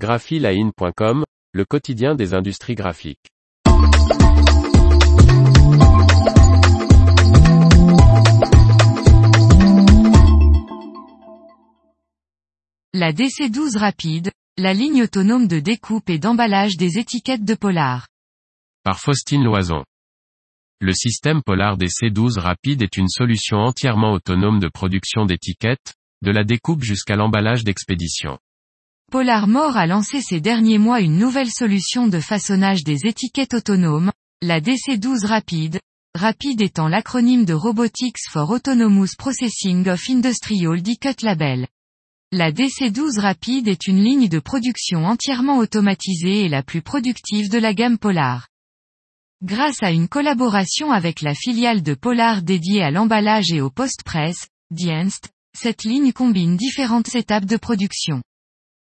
graphiline.com, le quotidien des industries graphiques. La DC12 rapide, la ligne autonome de découpe et d'emballage des étiquettes de Polar. Par Faustine Loison. Le système Polar DC12 rapide est une solution entièrement autonome de production d'étiquettes, de la découpe jusqu'à l'emballage d'expédition. Polar More a lancé ces derniers mois une nouvelle solution de façonnage des étiquettes autonomes, la DC12 Rapide, Rapide étant l'acronyme de Robotics for Autonomous Processing of Industrial D-Cut Label. La DC12 Rapide est une ligne de production entièrement automatisée et la plus productive de la gamme Polar. Grâce à une collaboration avec la filiale de Polar dédiée à l'emballage et au post-presse, Dienst, cette ligne combine différentes étapes de production.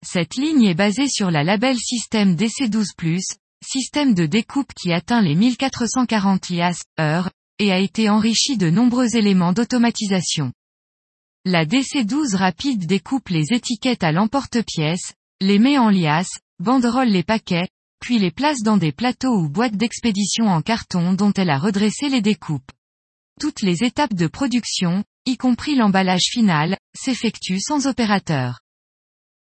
Cette ligne est basée sur la label système DC12+, système de découpe qui atteint les 1440 lias, heures, et a été enrichi de nombreux éléments d'automatisation. La DC12 rapide découpe les étiquettes à l'emporte-pièce, les met en liasse, banderole les paquets, puis les place dans des plateaux ou boîtes d'expédition en carton dont elle a redressé les découpes. Toutes les étapes de production, y compris l'emballage final, s'effectuent sans opérateur.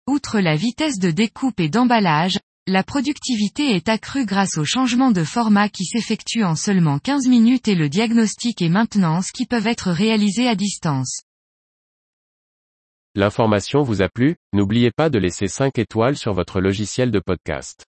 Outre la vitesse de découpe et d'emballage, la productivité est accrue grâce au changement de format qui s'effectue en seulement 15 minutes et le diagnostic et maintenance qui peuvent être réalisés à distance. L'information vous a plu, n'oubliez pas de laisser 5 étoiles sur votre logiciel de podcast.